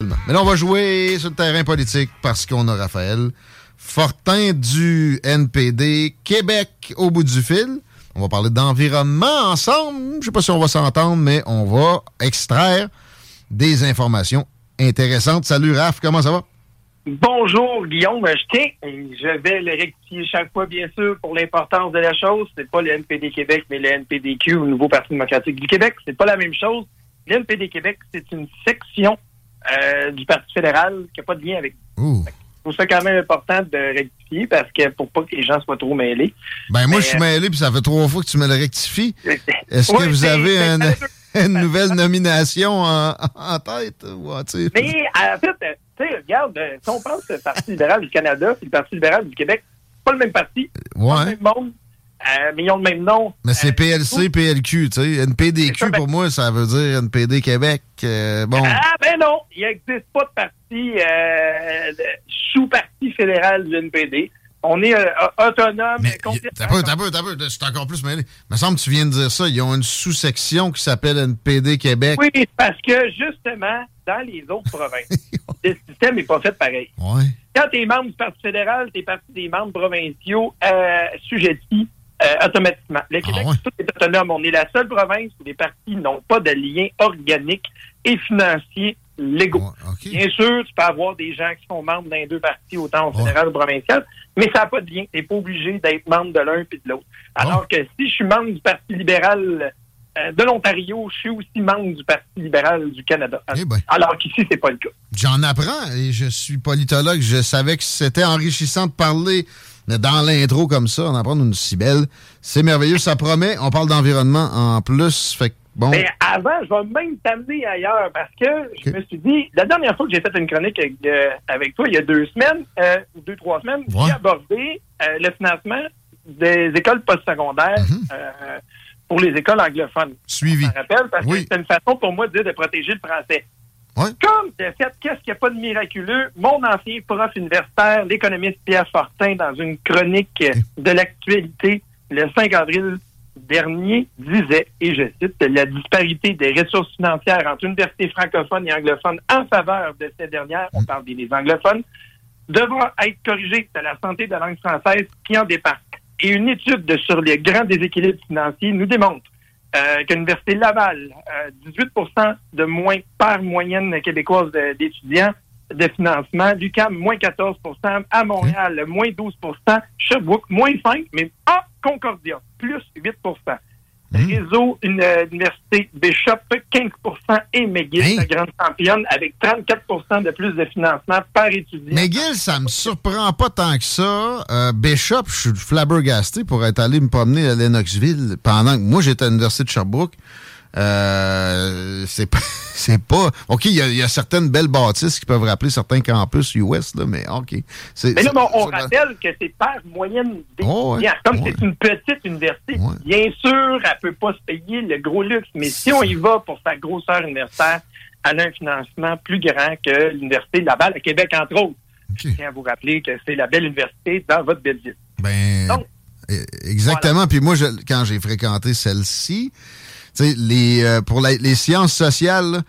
Mais là, on va jouer sur le terrain politique parce qu'on a Raphaël Fortin du NPD Québec au bout du fil. On va parler d'environnement ensemble. Je sais pas si on va s'entendre, mais on va extraire des informations intéressantes. Salut Raph, comment ça va? Bonjour Guillaume, je je vais le rectifier chaque fois bien sûr pour l'importance de la chose. C'est pas le NPD Québec, mais le NPDQ, le Nouveau Parti démocratique du Québec. C'est pas la même chose. Le NPD Québec, c'est une section euh, du Parti fédéral qui n'a pas de lien avec. Ouh. Je trouve ça quand même important de rectifier parce que pour pas que les gens soient trop mêlés. Ben moi, Mais, je suis mêlé, puis ça fait trois fois que tu me le rectifies. Est-ce Oui, que vous avez une, nouvelle nomination en, en tête? Ouais, tu sais. Mais en fait, euh, tu sais, regarde, euh, si on pense le Parti libéral du Canada et le Parti libéral du Québec, pas le même parti, pas le Ouais. même monde, euh, mais ils ont le même nom. Mais c'est Euh, PLC, PLQ, tu sais. NPDQ, ça, ben- pour moi, ça veut dire NPD Québec. euh, bon. Ah ben non, il n'existe pas de parti euh, de sous-parti fédéral du NPD. On est autonome. T'as peu, t'as peu, t'as peu, je suis encore plus mêlé. Il me semble que tu viens de dire ça. Ils ont une sous-section qui s'appelle NPD Québec. Oui, parce que justement, dans les autres provinces, le système n'est pas fait pareil. Ouais. Quand tu es membre du Parti fédéral, tu es parti des membres provinciaux euh, sujettis euh, automatiquement. Le Québec, ouais? tout est autonome. On est la seule province où les partis n'ont pas de lien organique et financier légaux. Bien sûr, tu peux avoir des gens qui sont membres d'un deux partis, autant au fédéral ou provincial, mais ça n'a pas de lien. Tu n'es pas obligé d'être membre de l'un puis de l'autre. Alors que si je suis membre du Parti libéral euh, de l'Ontario, je suis aussi membre du Parti libéral du Canada. Eh ben. Alors qu'ici, c'est pas le cas. J'en apprends et je suis politologue. Je savais que c'était enrichissant de parler dans l'intro comme ça, en apprendre une si belle. C'est merveilleux, ça promet. On parle d'environnement en plus. Fait que bon. Mais avant, je vais même t'amener ailleurs parce que je me suis dit, la dernière fois que j'ai fait une chronique avec, euh, avec toi, il y a deux semaines, euh, ou deux, trois semaines, Ouais. j'ai abordé euh, le financement des écoles postsecondaires euh, pour les écoles anglophones. Suivi. Je rappelle parce Oui. que c'est une façon pour moi de dire de protéger le français. Ouais. Comme de fait, qu'est-ce qu'il n'y a pas de miraculeux? Mon ancien prof universitaire, l'économiste Pierre Fortin, dans une chronique de l'actualité le 5 avril dernier, disait, et je cite, la disparité des ressources financières entre universités francophones et anglophones en faveur de ces dernières, on parle des anglophones, devra être corrigée de la santé de la langue française qui en dépend. Et une étude de- sur les grands déséquilibres financiers nous démontre euh, que l'Université Laval, euh, 18% de moins par moyenne québécoise d'étudiants de financement, l'UQAM, moins 14% à Montréal, moins 12% Sherbrooke, moins 5 mais à Concordia, plus 8 Réseau, une euh, université Bishop, 15% et McGill, la grande championne, avec 34% de plus de financement par étudiant. McGill, ça me surprend pas tant que ça. Euh, Bishop, je suis flabbergasté pour être allé me promener à Lennoxville pendant que moi j'étais à l'Université de Sherbrooke. Euh, c'est pas, c'est pas. OK, il y, a- il y a certaines belles bâtisses qui peuvent rappeler certains campus US, là, mais OK. Mais là, on, rappelle que c'est par moyenne Oh, ouais. d'étudiants. Comme c'est une petite université, bien sûr, elle peut pas se payer le gros luxe. Mais si on y va pour sa grosseur universitaire, elle a un financement plus grand que l'Université de Laval à Québec, entre autres. Je tiens à vous rappeler que c'est la belle université dans votre belle ville. Ben, e- exactement. Puis moi, je- quand j'ai fréquenté celle-ci, les, euh, pour la- les sciences sociales, là,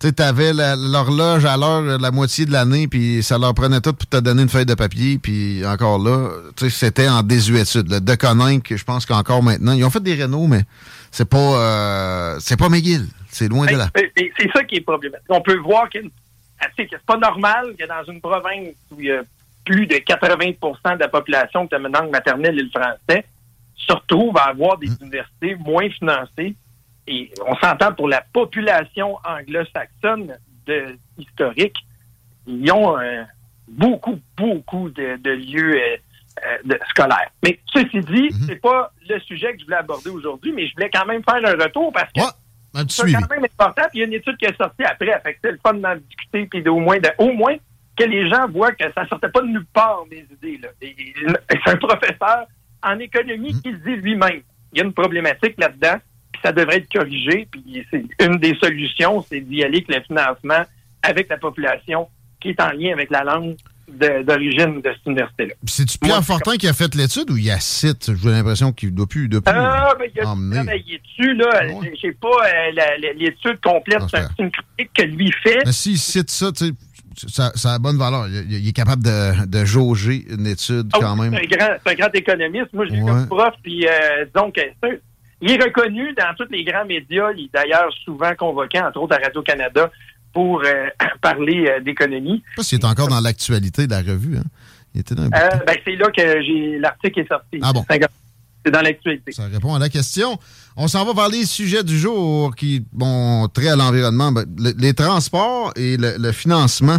tu la- l'horloge à l'heure euh, la moitié de l'année, puis ça leur prenait tout pour te donner une feuille de papier, puis encore là, c'était en désuétude. Le De Coninck, je pense qu'encore maintenant, ils ont fait des rénaux, mais c'est pas, euh, c'est pas McGill. C'est loin de là. C'est ça qui est problématique. On peut voir que c'est pas normal que dans une province où il y a plus de 80% de la population qui a une langue maternelle et le français, se retrouve à avoir des mmh. universités moins financées. Et on s'entend pour la population anglo-saxonne de, historique, ils ont euh, beaucoup, beaucoup de, lieux euh, euh, de, scolaires. Mais ceci dit, mmh. c'est pas le sujet que je voulais aborder aujourd'hui, mais je voulais quand même faire un retour parce que c'est quand même important. Puis il y a une étude qui est sortie après. Fait c'est le fun d'en discuter, puis au moins, au moins que les gens voient que ça sortait pas de nulle part, mes idées. C'est un professeur en économie qui le dit lui-même. Il y a une problématique là-dedans, ça devrait être corrigé. Puis c'est une des solutions, c'est d'y aller avec le financement avec la population qui est en lien avec la langue d'origine de, cette université-là. C'est-tu Pierre Fortin qui a fait l'étude ou il y a site? J'ai l'impression qu'il ne doit plus, doit plus Ah, ben, il a travaillé dessus, là. Ah, J'ai pas euh, l'étude complète. C'est une critique que lui fait. Mais s'il cite ça, tu sais, ça, ça, a bonne valeur. Il, est capable de, de, jauger une étude ah quand même. C'est un, un, grand économiste. Moi, je l'ai comme prof. Puis, euh, donc, il est reconnu dans tous les grands médias. Il est d'ailleurs souvent convoqué, entre autres à Radio-Canada, pour euh, parler euh, d'économie. Je sais pas s'il est encore dans l'actualité de la revue. Hein. Il était dans euh, ben, c'est là que j'ai l'article est sorti. Ah bon? C'est dans l'actualité. Ça répond à la question. On s'en va vers les sujets du jour qui ont trait à l'environnement. Ben, les transports et le, financement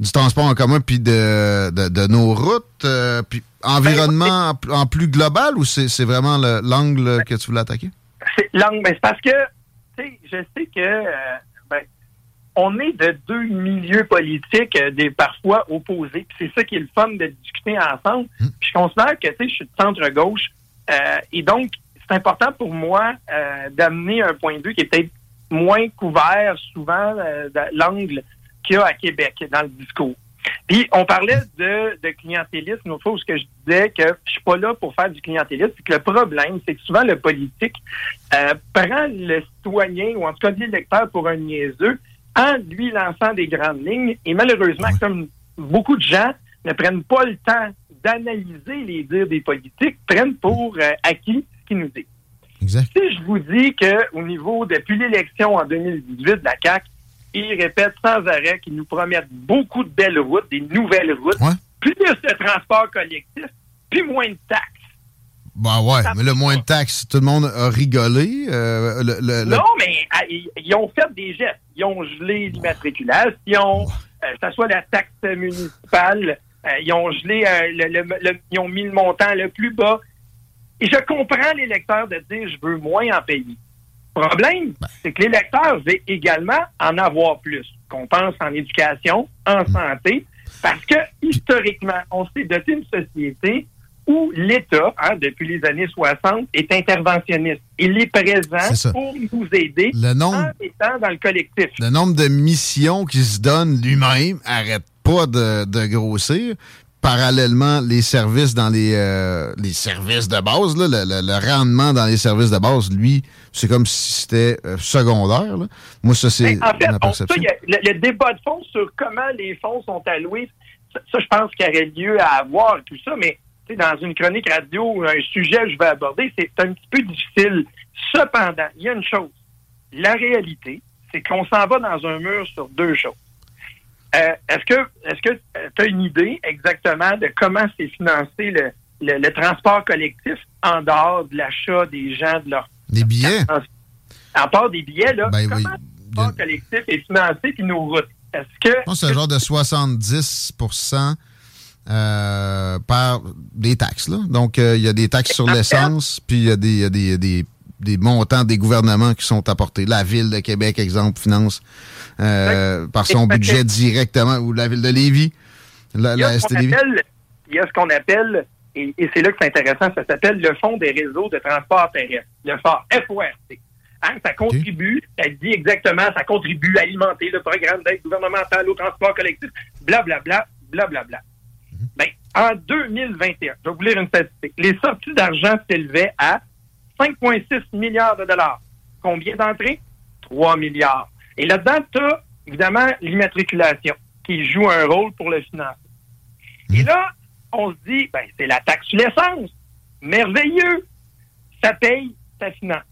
du transport en commun puis de, de, nos routes. Euh, puis environnement ben, en, plus global ou c'est vraiment l'angle que tu voulais attaquer? C'est l'angle, mais c'est parce que je sais que euh, ben, on est de deux milieux politiques euh, des parfois opposés. C'est ça qui est le fun de discuter ensemble. Hum. Puis je considère que je suis de centre-gauche. et donc, c'est important pour moi d'amener un point de vue qui est peut-être moins couvert souvent de l'angle qu'il y a à Québec dans le discours. Puis on parlait de, de clientélisme une autre fois ce que je disais que je suis pas là pour faire du clientélisme, c'est que le problème, c'est que souvent le politique euh, prend le citoyen ou en tout cas l'électeur pour un niaiseux en lui lançant des grandes lignes et malheureusement, comme beaucoup de gens ne prennent pas le temps d'analyser les dires des politiques, prennent pour acquis nous dit. Si je vous dis qu'au niveau, depuis l'élection en 2018 de la CAQ, ils répètent sans arrêt qu'ils nous promettent beaucoup de belles routes, des nouvelles routes, plus de transport collectif, puis moins de taxes. Ben ouais, mais le moins de taxes, tout le monde a rigolé. Euh, non, mais ah, ils ont fait des gestes. Ils ont gelé l'immatriculation, euh, que ce soit la taxe municipale, euh, ils ont gelé, ils ont mis le montant le plus bas. Et je comprends l'électeur de dire je veux moins en payer. Le problème, ben. c'est que l'électeur veut également en avoir plus. Qu'on pense en éducation, en mm. santé, parce que historiquement, on s'est doté d'une société où l'État, hein, depuis les années 60, est interventionniste. Il est présent pour nous aider en étant dans le collectif. Le nombre de missions qu'il se donne lui-même arrête pas de, de grossir parallèlement les services dans les, euh, les services de base, le, rendement dans les services de base, lui, c'est comme si c'était euh, secondaire. Moi, ça, c'est ben, en fait, ma perception. le, débat de fond sur comment les fonds sont alloués, ça, je pense qu'il y aurait lieu à avoir tout ça, mais dans une chronique radio, un sujet que je vais aborder, c'est un petit peu difficile. Cependant, il y a une chose. La réalité, c'est qu'on s'en va dans un mur sur deux choses. Euh, est-ce que est-ce que tu as une idée exactement de comment c'est financé le, le, transport collectif en dehors de l'achat des gens de leur des billets? En, part des billets, là, ben comment le transport collectif est financé puis nos routes? Est-ce que. c'est un genre de 70 euh, par des taxes. Là. Donc, euh, il y a des taxes sur l'essence, puis il y a des, y a des, des, des montants des gouvernements qui sont apportés. La Ville de Québec, exemple, finance euh, par son budget directement, ou la Ville de Lévis, la, il, y a ce qu'on appelle, et, c'est là que c'est intéressant, ça s'appelle le Fonds des réseaux de transport terrestre, le FORT. Hein, ça contribue, ça dit exactement, ça contribue à alimenter le programme d'aide gouvernementale au transport collectif, blablabla, blablabla. Bla, bla. Mhm. ben, en 2021, je vais vous lire une statistique, les sorties d'argent s'élevaient à 5,6 milliards de dollars. Combien d'entrées? 3 milliards. Et là-dedans, tu as évidemment l'immatriculation qui joue un rôle pour le financer. Et là, on se dit, ben, c'est la taxe sur l'essence. Merveilleux. Ça paye, ça finance.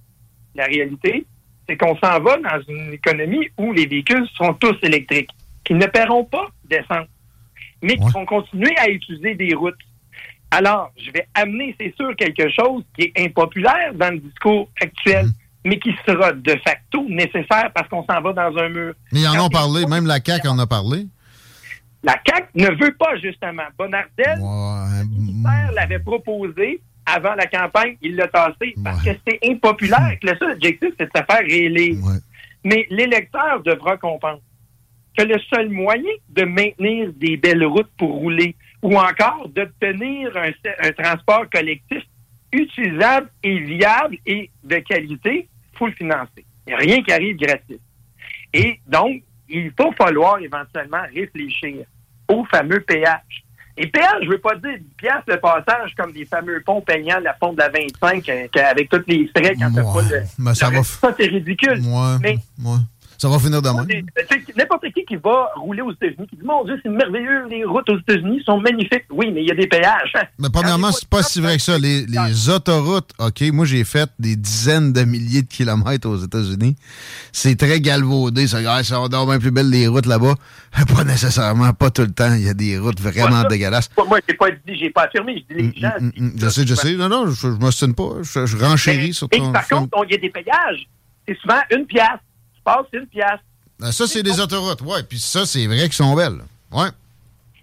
La réalité, c'est qu'on s'en va dans une économie où les véhicules sont tous électriques, qui ne paieront pas d'essence, mais qui vont continuer à utiliser des routes. Alors, je vais amener, c'est sûr, quelque chose qui est impopulaire dans le discours actuel, mhm. mais qui sera de facto nécessaire parce qu'on s'en va dans un mur. Mais ils en ont parlé, même la CAQ en a parlé. La CAQ ne veut pas, justement. Bonardel, le ministère l'avait proposé avant la campagne, il l'a tassé parce que c'est impopulaire. Le seul objectif, c'est de se faire réélire. Mais l'électeur devra comprendre que le seul moyen de maintenir des belles routes pour rouler ou encore d'obtenir un, un, transport collectif utilisable et viable et de qualité, il faut le financer. Il n'y a rien qui arrive gratis. Et donc, il faut falloir éventuellement réfléchir au fameux péage. Et péage, je ne veux pas dire 10 piastres le passage comme des fameux ponts payants, la pont de la 25, euh, avec tous les frais quand ouais, pas le... Mais ça, va... ça c'est ridicule. mais ça va finir demain. N'importe qui qui va rouler aux États-Unis, qui dit Mon Dieu, c'est merveilleux, les routes aux États-Unis sont magnifiques. Oui, mais il y a des péages. Mais premièrement, c'est pas si vrai que ça. Les, les autoroutes, OK, moi j'ai fait des dizaines de milliers de kilomètres aux États-Unis. C'est très galvaudé. Ça, ça va bien plus belle les routes là-bas. Pas nécessairement, pas tout le temps. Il y a des routes vraiment dégueulasses. Moi, j'ai pas dit, j'ai pas affirmé. Je dis les mm, gens. Mm, mm, je sais, je sais. Non, non, je, je m'ostine pas. Je, renchéris sur ton. Et par contre, il y a des péages. C'est souvent une passe une pièce. Ben, ça, c'est des autoroutes, oui. Puis ça, c'est vrai qu'ils sont belles. Ouais.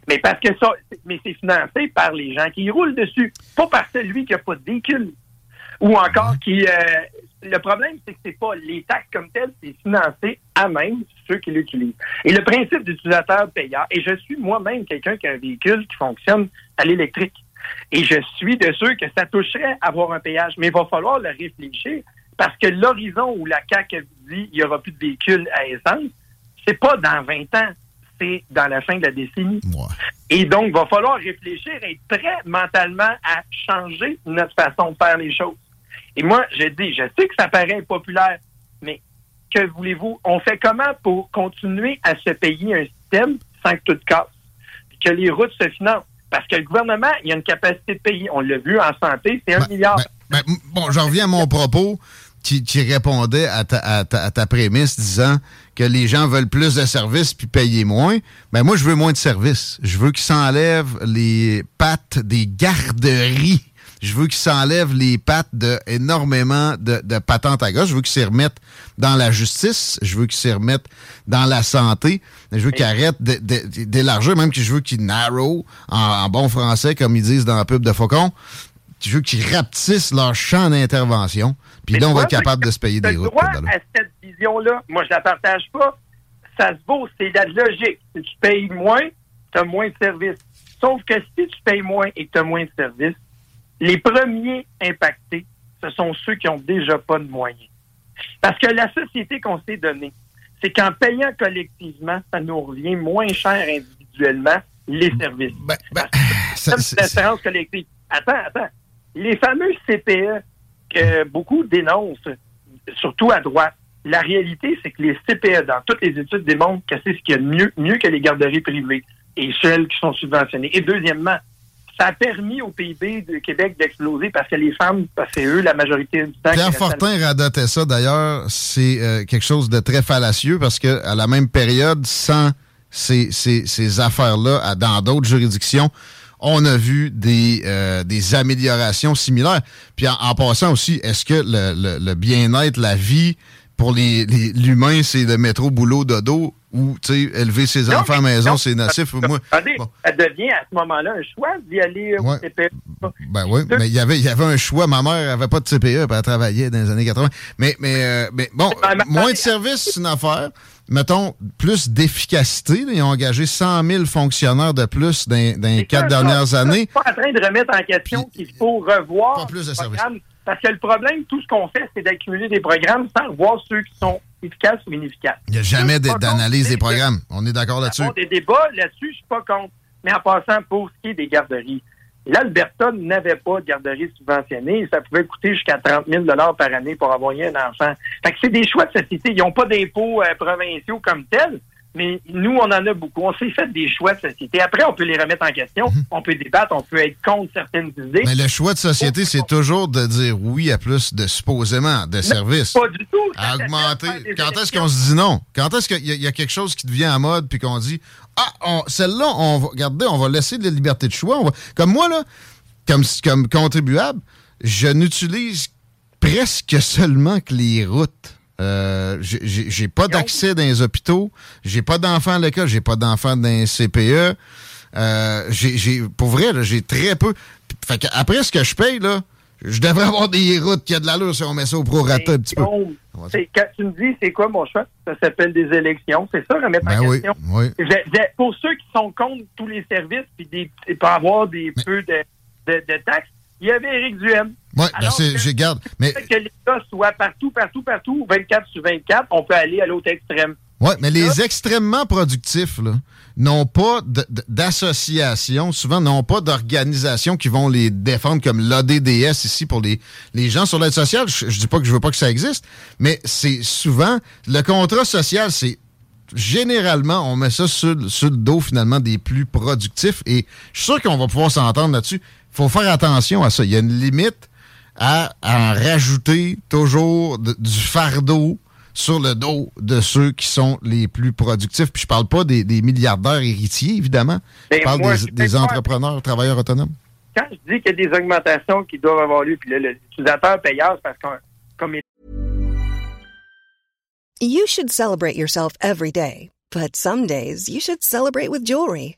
Mais parce que ça, mais c'est financé par les gens qui roulent dessus, pas par celui qui n'a pas de véhicule. Ou encore qui. Euh, le problème, c'est que c'est pas les taxes comme telles, c'est financé à même ceux qui l'utilisent. Et le principe d'utilisateur payant, et je suis moi-même quelqu'un qui a un véhicule qui fonctionne à l'électrique. Et je suis de ceux que ça toucherait à avoir un péage. Mais il va falloir le réfléchir parce que l'horizon où la CAQ dit qu'il n'y aura plus de véhicules à essence, c'est pas dans 20 ans, c'est dans la fin de la décennie. Et donc, il va falloir réfléchir et être prêt mentalement à changer notre façon de faire les choses. Et moi, j'ai dit, je sais que ça paraît impopulaire, mais que voulez-vous? On fait comment pour continuer à se payer un système sans que tout casse? que les routes se financent? Parce que le gouvernement, il a une capacité de payer. On l'a vu en santé, c'est un ben, milliard. Ben, ben, bon, j'en reviens à mon propos qui, répondait à ta, prémisse disant que les gens veulent plus de services puis payer moins. Ben moi, je veux moins de services. Je veux qu'ils s'enlèvent les pattes des garderies. Je veux qu'ils s'enlèvent les pattes de énormément de, patentes à gauche. Je veux qu'ils s'y remettent dans la justice. Je veux qu'ils s'y remettent dans la santé. Je veux qu'ils arrêtent d'élargir, même que je veux qu'ils narrow en, en, bon français, comme ils disent dans la pub de Faucon. Je veux qu'ils rapetissent leur champ d'intervention. Puis là, on va être capable de se payer des routes. droit à cette vision-là, moi, je la partage pas. Ça se vaut, c'est la logique. Si tu payes moins, tu as moins de services. Sauf que si tu payes moins et que tu as moins de services, les premiers impactés, ce sont ceux qui ont déjà pas de moyens. Parce que la société qu'on s'est donnée, c'est qu'en payant collectivement, ça nous revient moins cher individuellement les services. Ben, ben, l'assurance collective. Attends, attends. Les fameux CPE, que beaucoup dénoncent, surtout à droite. La réalité, c'est que les CPE, dans toutes les études, démontrent que c'est ce qu'il y a de mieux, mieux que les garderies privées et celles qui sont subventionnées. Et deuxièmement, ça a permis au PIB de Québec d'exploser parce que les femmes, c'est eux la majorité du temps. Pierre Fortin radotait ça d'ailleurs. C'est euh, quelque chose de très fallacieux parce que à la même période, sans ces, ces, ces affaires-là dans d'autres juridictions, on a vu des, euh, des améliorations similaires. Puis en, passant aussi, est-ce que le, le, bien-être, la vie pour l'humain, les, l'humain, c'est le métro boulot dodo ou élever ses enfants à la maison, c'est nocif? Moi, Ça devient à ce moment-là un choix d'y aller au CPE. Ben oui, mais il y avait, y avait un choix. Ma mère n'avait pas de CPE, elle travaillait dans les années 80. Mais, mais, euh, mais bon, moins de services, c'est une affaire mettons, plus d'efficacité. Ils ont engagé 100 000 fonctionnaires de plus dans, les quatre dernières années. Je suis pas en train de remettre en question qu'il faut revoir pas plus de programme. Parce que le problème, tout ce qu'on fait, c'est d'accumuler des programmes sans voir ceux qui sont efficaces ou inefficaces. Il n'y a jamais d'analyse des programmes. On est d'accord là-dessus. Il y a des débats là-dessus, je suis pas contre. Mais en passant, pour ce qui est des garderies, L'Alberta n'avait pas de garderie subventionnée. Ça pouvait coûter jusqu'à 30 000 par année pour avoir un enfant. Fait que c'est des choix de société. Ils n'ont pas d'impôts euh, provinciaux comme tels, mais nous, on en a beaucoup. On s'est fait des choix de société. Après, on peut les remettre en question. Mhm. On peut débattre. On peut être contre certaines idées. Mais le choix de société, c'est toujours de dire oui à plus de supposément de services. Pas du tout. À augmenter. Quand est-ce qu'on se dit non? Quand est-ce qu'il y, a quelque chose qui devient en mode puis qu'on dit Ah, celle-là, on va regardez, on va laisser de la liberté de choix. Comme moi, là, comme, comme contribuable, je n'utilise presque seulement que les routes. Euh, j'ai pas d'accès dans les hôpitaux, j'ai pas d'enfants à l'école, j'ai pas d'enfants dans les CPE. Euh, j'ai, pour vrai, j'ai très peu. Fait après ce que je paye, là, je devrais avoir des routes qui a de l'allure si on met ça au prorata un petit peu. Quand tu me dis, c'est quoi mon choix? Ça s'appelle des élections. C'est ça, remettre ben en question. pour ceux qui sont contre tous les services puis des, pas avoir des peu de, de taxes, il y avait Éric Duhem. Oui, ben j'ai garde. Mais... Que l'État soit partout, partout, partout, 24 sur 24, on peut aller à l'autre extrême. Oui, mais les extrêmement productifs, n'ont pas d'association, souvent n'ont pas d'organisation qui vont les défendre comme l'ADDS ici pour les, les gens sur l'aide sociale. Je, je dis pas que je veux pas que ça existe, mais c'est souvent le contrat social, c'est généralement, on met ça sur, sur, le dos finalement des plus productifs et je suis sûr qu'on va pouvoir s'entendre là-dessus faut faire attention à ça. Il y a une limite à, en rajouter toujours du fardeau sur le dos de ceux qui sont les plus productifs. Puis je parle pas des, milliardaires héritiers, évidemment. je parle des, entrepreneurs, travailleurs autonomes. Quand je dis qu'il y a des augmentations qui doivent avoir lieu, puis l'utilisateur payeur, parce qu'on comme You should celebrate yourself every day, but some days you should celebrate with jewelry.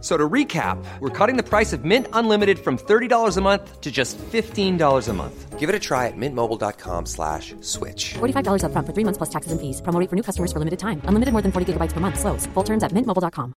So to recap, we're cutting the price of Mint Unlimited from $30 a month to just $15 a month. Give it a try at mintmobile.com slash switch. $45 up front for three months plus taxes and fees. Promo for new customers for limited time. Unlimited more than 40 gigabytes per month. Slows. Full terms at mintmobile.com.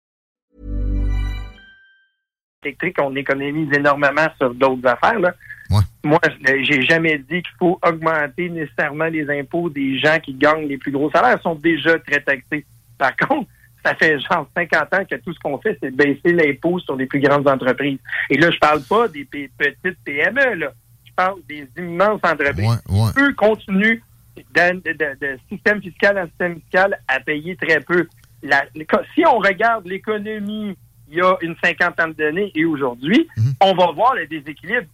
Électrique, on économise énormément sur d'autres affaires. Là. Ouais. Moi, j'ai jamais dit qu'il faut augmenter nécessairement les impôts des gens qui gagnent les plus gros salaires. Ils sont déjà très taxés. Par contre, ça fait genre 50 ans que tout ce qu'on fait, c'est baisser l'impôt sur les plus grandes entreprises. Et là, je parle pas des petites PME, là. Je parle des immenses entreprises. Eux continuent de, système fiscal en système fiscal à payer très peu. si on regarde l'économie il y a une cinquantaine d'années et aujourd'hui, mhm. on va voir le déséquilibre.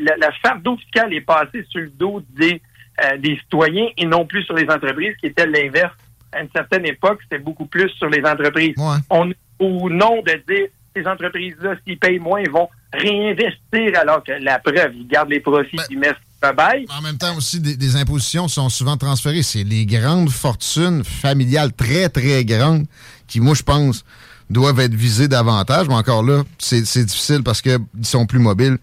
La, fardeau fiscal est passé sur le dos des, euh, des citoyens et non plus sur les entreprises, qui était l'inverse à une certaine époque, c'était beaucoup plus sur les entreprises. On, au nom de dire ces entreprises-là, s'ils payent moins, ils vont réinvestir alors que la preuve, ils gardent les profits, ben, ils mettent bail. En même temps aussi, des, impositions sont souvent transférées. C'est les grandes fortunes familiales très, très grandes qui, moi, je pense, doivent être visées davantage. Mais encore là, c'est difficile parce qu'ils sont plus mobiles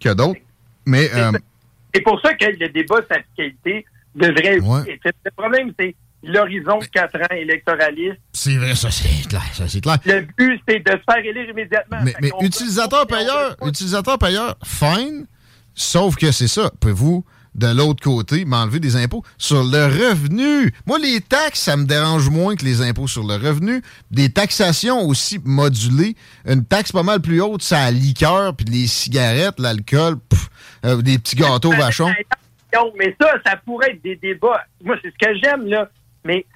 que d'autres. Mais. C'est euh, pour ça que le débat de sa fiscalité devrait. Le problème, c'est l'horizon de quatre ans électoraliste. C'est vrai, ça c'est clair, ça c'est clair. Le but, c'est de se faire élire immédiatement. Mais, mais utilisateur payeur, utilisateur payeur, fine, sauf que c'est ça. Pouvez-vous, de l'autre côté, m'enlever des impôts sur le revenu? Moi, les taxes, ça me dérange moins que les impôts sur le revenu. Des taxations aussi modulées. Une taxe pas mal plus haute, ça a liqueur, puis les cigarettes, l'alcool, euh, des petits gâteaux vachons. Mais ça, ça pourrait être des débats. Moi, c'est ce que j'aime, là. Mais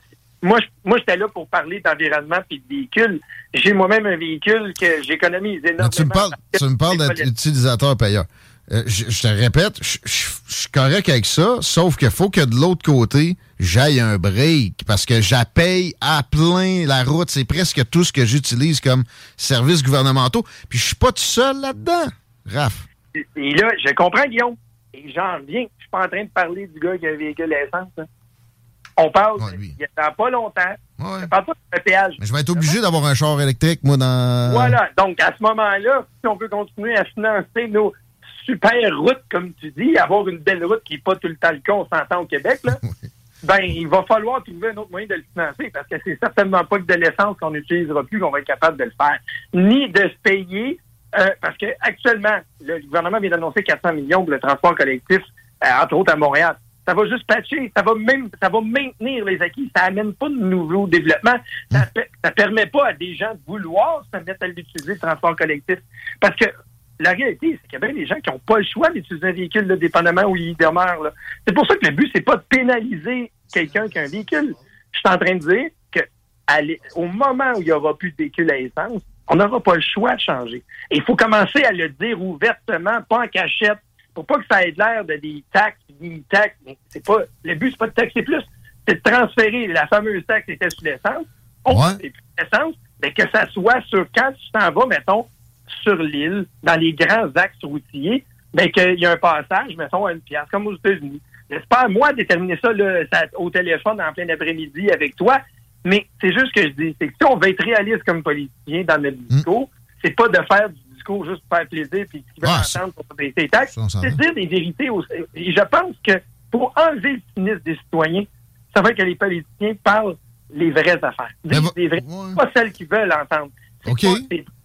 moi, moi, j'étais là pour parler d'environnement et de véhicules. J'ai moi-même un véhicule que j'économise énormément. tu me parles, tu me parles d'être utilisateur payeur. Euh, je, te répète, je, suis correct avec ça, sauf qu'il faut que de l'autre côté, j'aille un break parce que j'appelle à plein la route. C'est presque tout ce que j'utilise comme services gouvernementaux. Puis je suis pas tout seul là-dedans, Raph. Et là, je comprends, Guillaume. Et j'en viens. Je suis pas en train de parler du gars qui a un véhicule à essence. On parle, il n'y a pas longtemps, Ouais. Je parle pas de péage. Mais je vais être obligé d'avoir un char électrique, moi, dans. Voilà. Donc, à ce moment-là, si on veut continuer à financer nos super routes, comme tu dis, avoir une belle route qui n'est pas tout le temps le cas, on s'entend au Québec, là, ben, il va falloir trouver un autre moyen de le financer parce que c'est certainement pas que de l'essence qu'on n'utilisera plus qu'on va être capable de le faire. Ni de se payer, euh, parce que actuellement, le gouvernement vient d'annoncer 400 millions pour le transport collectif, euh, entre autres à Montréal. Ça va juste patcher, ça va même, ça va maintenir les acquis, ça amène pas de nouveaux développements, ça, pe- ça permet pas à des gens de vouloir se mettre à l'utiliser le transport collectif. Parce que la réalité, c'est qu'il y a bien des gens qui n'ont pas le choix d'utiliser un véhicule, là, dépendamment où ils demeurent. là. C'est pour ça que le but, c'est pas de pénaliser quelqu'un qui a un véhicule. Je suis en train de dire que au moment où il n'y aura plus de véhicule à essence, on n'aura pas le choix de changer. Et il faut commencer à le dire ouvertement, pas en cachette, pour pas que ça ait l'air de des taxes, des taxes. Mais c'est pas le but, c'est pas de taxer plus, c'est de transférer la fameuse taxe qui était sur l'essence. On Ouais. c'est plus l'essence, mais que ça soit sur quand tu t'en vas, mettons, sur l'île, dans les grands axes routiers, ben qu'il y a un passage, mettons, à une pièce, comme aux États-Unis. J'espère, moi, déterminer ça, là, ça, au téléphone en plein après-midi avec toi. Mais c'est juste ce que je dis. C'est que si on veut être réaliste comme politicien dans notre discours, c'est pas de faire du discours juste pour faire plaisir puis qui veut Ah, entendre pour les taxes. C'est dire des vérités. Au, et je pense que pour enlever le cynisme des citoyens, ça va que les politiciens parlent les vraies affaires. Mais les vraies, ouais. pas celles qu'ils veulent entendre. OK.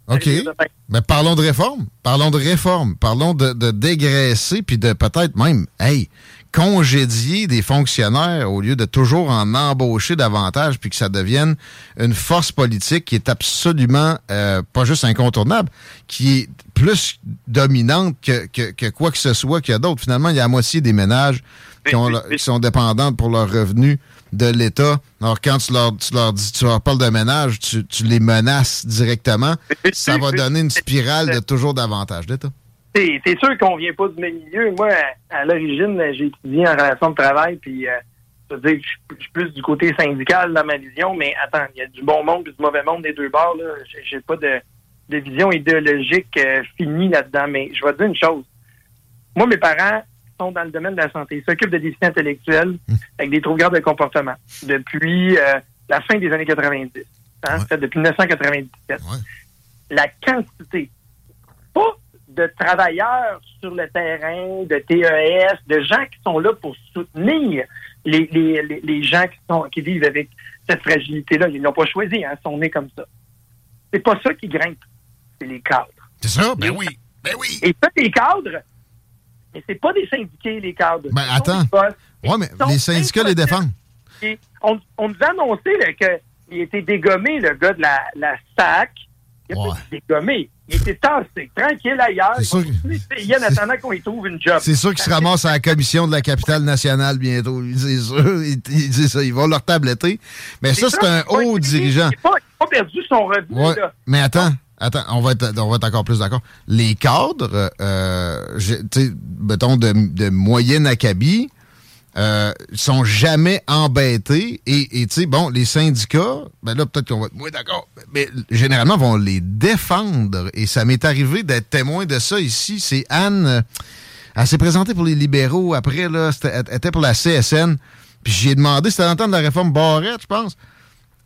OK. des. Mais parlons de réforme. Parlons de réforme. Parlons de, de dégraisser, puis de peut-être même, hey, congédier des fonctionnaires au lieu de toujours en embaucher davantage, puis que ça devienne une force politique qui est absolument euh, pas juste incontournable, qui est plus dominante que, que, que quoi que ce soit qu'il y a d'autres. Finalement, il y a la moitié des ménages qui, ont leur- qui sont dépendants pour leurs revenus de l'État. Alors, quand tu leur, tu leur dis, tu leur parles de ménage, tu, tu les menaces directement. Ça va donner une spirale de toujours davantage d'État. C'est sûr qu'on vient pas du même milieu? Moi, à, à l'origine, j'ai étudié en relation de travail, puis euh, je veux dire, je suis- plus du côté syndical dans ma vision, mais attends, il y a du bon monde et du mauvais monde des deux bords. là. J'ai- pas de, de vision idéologique euh, finie là-dedans, mais je vais te dire une chose. Moi, mes parents sont dans le domaine de la santé. Ils s'occupent de déficients intellectuels avec des troubles graves de comportement depuis euh, la fin des années 90. Hein, Ouais. depuis 1997. Ouais. La quantité, pas de travailleurs sur le terrain, de TES, de gens qui sont là pour soutenir les, les, les, les gens qui, sont, qui vivent avec cette fragilité-là. Ils n'ont pas choisi, hein, ils sont nés comme ça. C'est pas ça qui grimpe, c'est les cadres. C'est ça? Ben oui. Ben oui. Et ça, les cadres, mais c'est pas des syndiqués, les cadres. Ben, attends. boss. Ouais, mais les syndicats les défendent. Et on, on nous a annoncé qu'il était dégommé, le gars de la, la SAC. Il a Ouais. pas été dégommé. Il était tassé, tranquille ailleurs. C'est Il sûr que- en attendant qu'on y trouve une job. C'est sûr qu'ils se ramassent à la commission de la capitale nationale bientôt. C'est sûr. Ils, ils disent ça. Ils vont leur tabletter. Mais ça, c'est un pas haut dirigeant. Il n'a pas, perdu son revenu. Ouais, là. mais attends, attends, on va être, on va être encore plus d'accord. Les cadres, euh, j'ai- tu sais, mettons, de, de moyenne acabit, euh, sont jamais embêtés. Et, tu sais, bon, les syndicats, ben là, peut-être qu'on va moins d'accord, mais généralement, vont les défendre. Et ça m'est arrivé d'être témoin de ça ici. C'est Anne, euh, elle s'est présentée pour les libéraux. Après, là, elle était pour la CSN. Puis j'ai demandé, c'était dans le de la réforme Barrette, je pense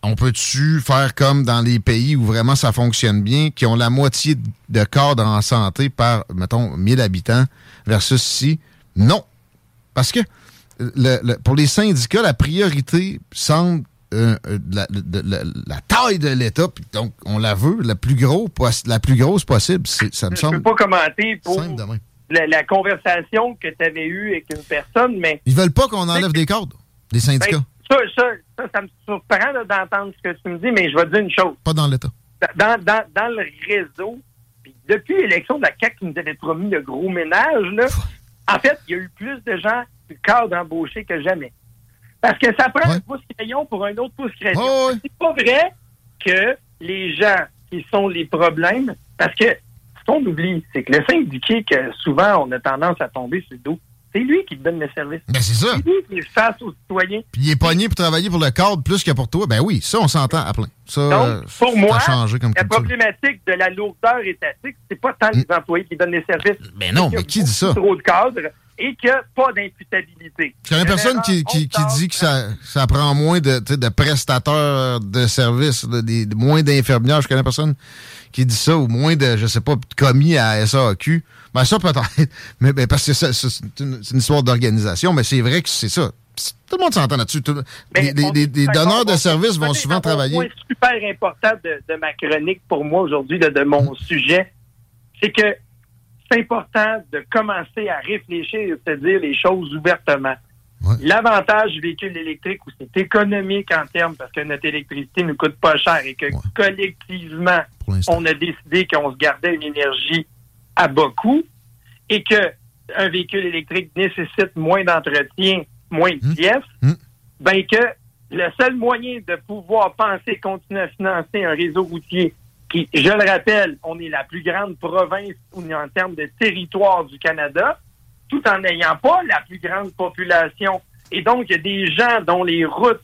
on peut-tu faire comme dans les pays où vraiment ça fonctionne bien, qui ont la moitié de cadres en santé par, mettons, 1000 habitants, versus ici? Non. Parce que le- le- pour les syndicats, la priorité semble euh, euh, la, de- la- la taille de l'État, donc on la veut la plus, gros, la plus grosse possible. Ça me Je ne peux semble pas commenter pour la, la conversation que tu avais eue avec une personne, mais Ils veulent pas qu'on enlève des cadres, les syndicats, ben, ça, ça, ça, ça me surprend d'entendre ce que tu me dis, mais je vais te dire une chose. pas dans l'État. dans, dans, dans le réseau, puis depuis l'élection de la CAQ qui nous avait promis le gros ménage, là, en fait, il y a eu plus de gens cadre embauchés que jamais. Parce que ça prend Ouais. un pouce crayon pour un autre pouce crayon. Ouais. C'est pas vrai que les gens qui sont les problèmes, parce que ce qu'on oublie, c'est que le syndiqué que souvent on a tendance à tomber sur le dos, c'est lui qui te donne le service. Ben c'est ça. C'est lui qui est face aux citoyens. Puis il est pogné pour travailler pour le cadre plus que pour toi. Ben oui, ça, on s'entend à plein. Ça, Donc, pour moi, ça a changé comme la culture. problématique de la lourdeur étatique, c'est pas tant les employés qui donnent les services. Ben non, mais qui dit ça? Trop de cadres. Et que pas d'imputabilité. Je connais personne qui, qui, qui dit que ça, ça prend moins de, de prestataires de services, de, de, moins d'infirmières. Je connais personne qui dit ça, ou moins de, je sais pas, de commis à SAQ. Ben ça peut-être, mais, mais, parce que c'est une, une, histoire d'organisation, mais c'est vrai que c'est ça. Tout le monde s'entend là-dessus. Les, les, les, donneurs de services vont souvent travailler. Un point super important de, de, ma chronique pour moi aujourd'hui, de, de, mon sujet, c'est que c'est important de commencer à réfléchir et de se dire les choses ouvertement. Ouais. L'avantage du véhicule électrique, où c'est économique en termes, parce que notre électricité ne coûte pas cher et que Ouais. collectivement, on a décidé qu'on se gardait une énergie à bas coût et que un véhicule électrique nécessite moins d'entretien, moins de pièces, Mmh. ben que le seul moyen de pouvoir penser continuer à financer un réseau routier qui, je le rappelle, on est la plus grande province en termes de territoire du Canada, tout en n'ayant pas la plus grande population. Et donc, il y a des gens dont les routes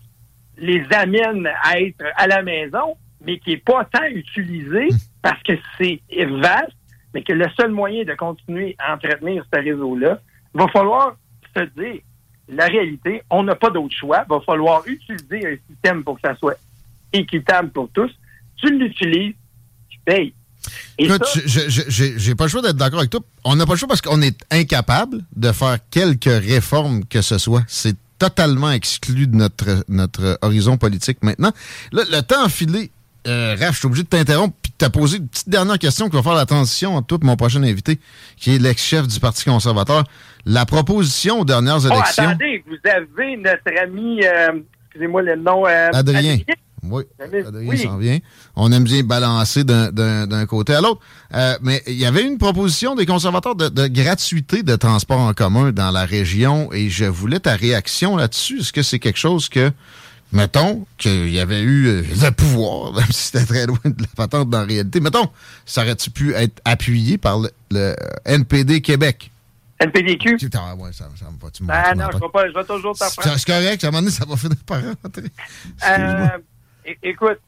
les amènent à être à la maison, mais qui n'est pas tant utilisé parce que c'est vaste, mais que le seul moyen de continuer à entretenir ce réseau-là, va falloir se dire, la réalité, on n'a pas d'autre choix, va falloir utiliser un système pour que ça soit équitable pour tous. Tu l'utilises, Et Écoute, j'ai pas le choix d'être d'accord avec toi. On n'a pas le choix parce qu'on est incapable de faire quelque réforme que ce soit. C'est totalement exclu de notre, notre horizon politique maintenant. Là, le temps a filé. Euh, Raph, je suis obligé de t'interrompre puis de te poser une petite dernière question qui va faire la transition entre toi et mon prochain invité, qui est l'ex-chef du Parti conservateur. La proposition aux dernières Oh, élections... attendez, vous avez notre ami, euh, excusez-moi le nom. euh, Adrien. Oui, Adrien, Adrien oui. s'en vient. On aime bien balancer d'un- côté à l'autre. Euh, mais il y avait une proposition des conservateurs de, de gratuité de transport en commun dans la région et je voulais ta réaction là-dessus. Est-ce que c'est quelque chose que, mettons, qu'il y avait eu euh, le pouvoir, même si c'était très loin de la patente dans la réalité, mettons, ça aurait-tu pu être appuyé par le, le NPD Québec? NPDQ. Ah ouais, ça, ça me va, tu me Ah tu non, m'en je vais pas, je vais toujours C'est correct, à un moment donné, ça va finir par rentrer. Euh, écoute,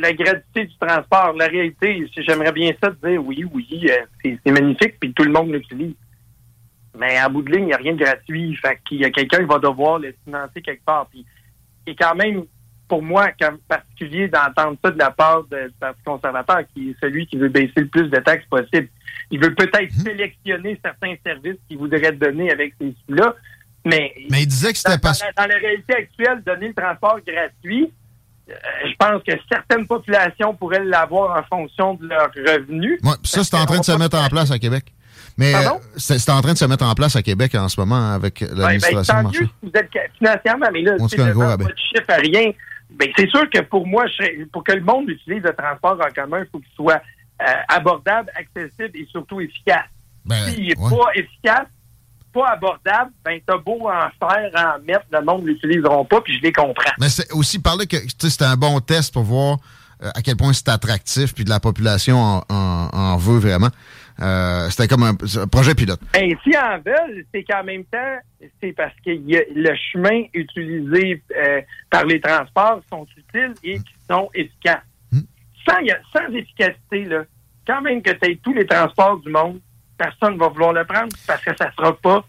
la gratuité du transport, la réalité, j'aimerais bien ça te dire oui, oui, euh, c'est magnifique, puis tout le monde l'utilise. Mais à bout de ligne, il n'y a rien de gratuit. Fait qu'il y a quelqu'un qui va devoir le financer quelque part. Puis c'est quand même, pour moi, comme particulier d'entendre ça de la part de- du Parti conservateur, qui est celui qui veut baisser le plus de taxes possible. Il veut peut-être sélectionner certains services qu'il voudrait donner avec ces sous-là, mais Mais il disait que c'était dans, pas... dans la, dans la réalité actuelle, donner le transport gratuit, je pense que certaines populations pourraient l'avoir en fonction de leurs revenus. Ouais, ça, c'est en train de se mettre en place à Québec. Mais Pardon? euh, c'est c'est en train de se mettre en place à Québec en ce moment avec ben, l'administration tant mieux si vous êtes financièrement, mais là, rabais. votre chiffre à rien. Ben, c'est sûr que pour moi, je pour que le monde utilise le transport en commun, il faut qu'il soit euh, abordable, accessible et surtout efficace. Ben, S'il n'est ouais. pas efficace, pas abordable, ben t'as beau en faire, en mettre, le monde ne l'utiliseront pas, puis je les comprends. Mais c'est aussi parler que c'était un bon test pour voir euh, à quel point c'est attractif puis de la population en, en- en veut vraiment. Euh, c'était comme un, un projet pilote. Ben, si en veulent, c'est qu'en même temps, c'est parce que y a- le chemin utilisé euh, par les transports sont utiles et qui sont efficaces. Hmm. Sans, y a- sans efficacité, là, quand même que tu aies tous les transports du monde, personne ne va vouloir le prendre parce que ça sera pas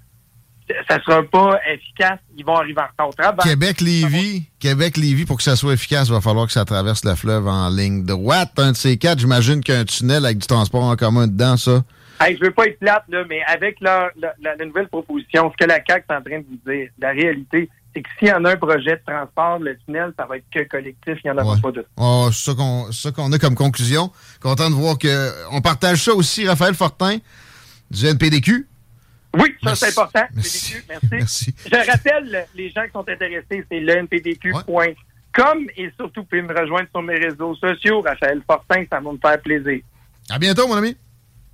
ça sera pas efficace. Ils vont arriver en retard au travail. Québec-Lévis, Québec-Lévis, pour que ça soit efficace, il va falloir que ça traverse le fleuve en ligne droite. Un de ces quatre, j'imagine qu'un tunnel avec du transport en commun dedans, ça. Hey, je veux pas être plate, là, mais avec la, la- la nouvelle proposition, ce que la CAQ est en train de vous dire, la réalité, c'est que s'il y en a un projet de transport, le tunnel, ça va être que collectif, il n'y en aura Ouais. pas de. Oh, c'est ça qu'on qu'on a comme conclusion. Content de voir que on partage ça aussi, Raphaël Fortin, du NPDQ. Oui, ça c'est important. Merci. PDQ, merci. Merci. Je rappelle, les gens qui sont intéressés, c'est lenpdq.com et surtout, vous pouvez me rejoindre sur mes réseaux sociaux. Raphaël Fortin, ça va me faire plaisir. À bientôt, mon ami.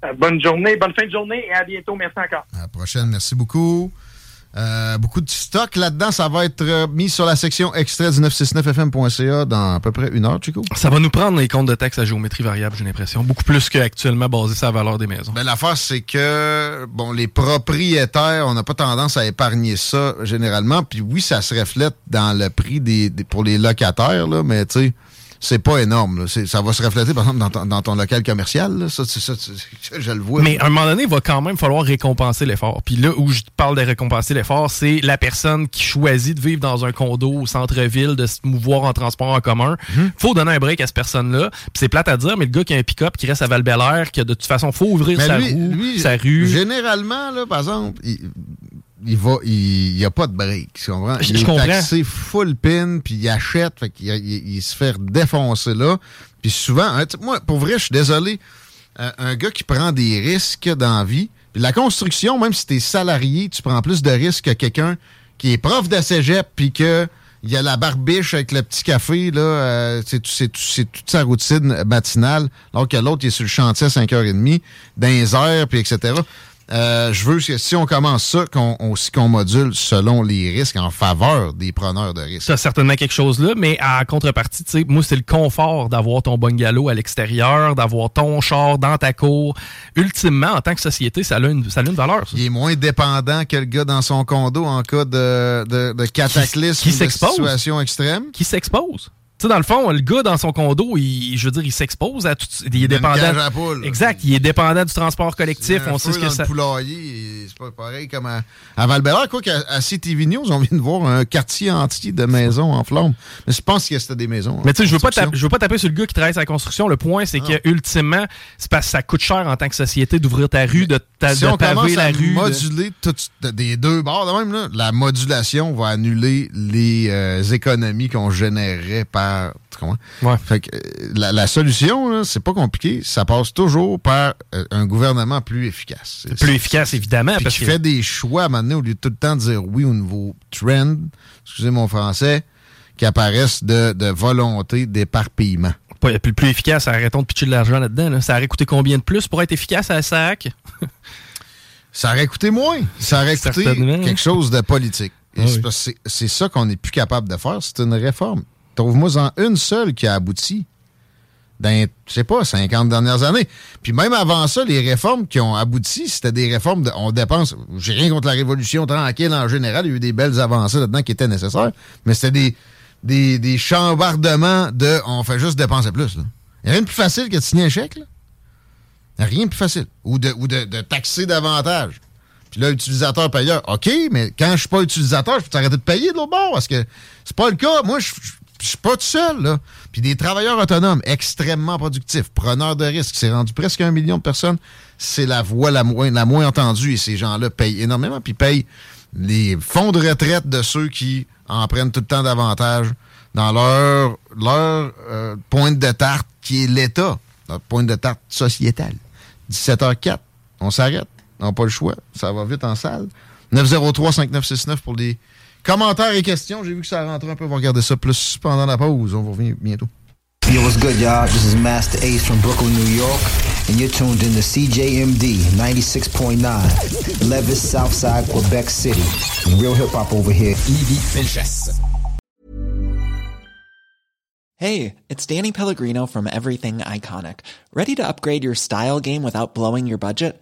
Euh, bonne journée, bonne fin de journée et à bientôt. Merci encore. À la prochaine, merci beaucoup. Euh, beaucoup de stock là-dedans. Ça va être euh, mis sur la section extrait du 969fm.ca dans à peu près une heure, Chico. Ça va nous prendre les comptes de taxes à géométrie variable, j'ai l'impression. Beaucoup plus qu'actuellement basé sur la valeur des maisons. Ben, l'affaire, c'est que, bon, les propriétaires, on n'a pas tendance à épargner ça généralement. Puis oui, ça se reflète dans le prix des, des- pour les locataires, là, mais tu sais, c'est pas énorme. là. Ça va se refléter, par exemple, dans ton, dans ton local commercial. là. Ça, je le vois. Mais à un moment donné, il va quand même falloir récompenser l'effort. Puis là où je parle de récompenser l'effort, c'est la personne qui choisit de vivre dans un condo au centre-ville, de se mouvoir en transport en commun. Mhm. faut donner un break à cette personne-là. Puis c'est plate à dire, mais le gars qui a un pick-up qui reste à val que de toute façon, faut ouvrir Mais sa lui- roue, lui, sa rue. Généralement, là, par exemple, il, il va, il n'y a pas de break. Tu comprends? Je- il je est comprends. taxé full pin, puis il achète, fait qu'il il, il se fait défoncer là. Puis souvent, hein, moi, pour vrai, je suis désolé, euh, un gars qui prend des risques dans la vie, puis la construction, même si tu es salarié, tu prends plus de risques que quelqu'un qui est prof de cégep, puis que il y a la barbiche avec le petit café, là, euh, c'est tout- c'est tout- c'est toute sa routine matinale, alors que l'autre il est sur le chantier à 5h30, dans les airs, puis etc. Euh, je veux que si on commence ça, qu'on aussi qu'on module selon les risques en faveur des preneurs de risques. T'as certainement quelque chose là, mais à contrepartie, tu sais, moi, c'est le confort d'avoir ton bungalow à l'extérieur, d'avoir ton char dans ta cour. Ultimement, en tant que société, ça a une, ça a une valeur. ça. Il est moins dépendant que le gars dans son condo en cas de, de, de cataclysme qui de situation extrême. Qui s'expose. Tu sais, dans le fond, le gars dans son condo, il, je veux dire, il s'expose à tout. Il est dépendant. à poules. exact. Il est dépendant du transport collectif. On sait ce que dans ça. le poulailler, c'est pas pareil comme à, à val quoi qu'à à CTV News, on vient de voir un quartier entier de maisons en flammes. Mais je pense que c'était des maisons. Mais tu sais, je veux pas taper, je veux pas taper sur le gars qui travaille sur la construction. Le point, c'est que ultimement, c'est parce que ça coûte cher en tant que société d'ouvrir ta rue, de, ta, si de on paver commence la à rue. de- moduler tout, des deux bords, de même, là, la modulation va annuler les euh, économies qu'on générerait par. Ouais. Fait que, euh, la, la solution, c'est pas compliqué. Ça passe toujours par euh, un gouvernement plus efficace. Plus efficace, évidemment. Puis parce qui que- fait des choix à un moment donné, au lieu de tout le temps dire oui au nouveau trend, excusez mon français, qui apparaissent de, de volonté d'éparpillement. Plus, plus efficace, arrêtons de pitcher de l'argent là-dedans. là. Ça aurait coûté combien de plus pour être efficace à la SAC? Ça aurait coûté moins. Ça aurait coûté quelque chose de politique. Ah oui. c'est ça qu'on n'est plus capable de faire. C'est une réforme. Trouve-moi en une seule qui a abouti dans, je sais pas, 50 dernières années. Puis même avant ça, les réformes qui ont abouti, c'était des réformes de, on dépense, j'ai rien contre la révolution tranquille en général, il y a eu des belles avancées là-dedans qui étaient nécessaires, mais c'était des, des, des chambardements de, on fait juste dépenser plus. Il n'y a rien de plus facile que de signer un chèque, là. Rien de plus facile. Ou de, ou de, de taxer davantage. Puis là, utilisateur payeur, OK, mais quand je suis pas utilisateur, je peux t'arrêter de payer de l'autre bord. Parce que c'est pas le cas. Moi, je suis pas tout seul, là. Puis des travailleurs autonomes extrêmement productifs, preneurs de risques, c'est rendu presque un million de personnes. C'est la voix la moins, la moins entendue et ces gens-là payent énormément. Puis payent les fonds de retraite de ceux qui en prennent tout le temps davantage dans leur, leur euh, pointe de tarte qui est l'État, leur pointe de tarte sociétale. 17h04, on s'arrête. On n'a pas le choix. Ça va vite en salle. 903-5969 pour les commentaires et questions. J'ai vu que ça rentre un peu. On va regarder ça plus pendant la pause. On va revenir bientôt. Yo, what's good, y'all? This is Master Ace from Brooklyn, New York, and you're tuned in to CJMD 96.9, Levis, Southside, Quebec City. Real hip hop over here. Evie Finchess. Hey, it's Danny Pellegrino from Everything Iconic. Ready to upgrade your style game without blowing your budget?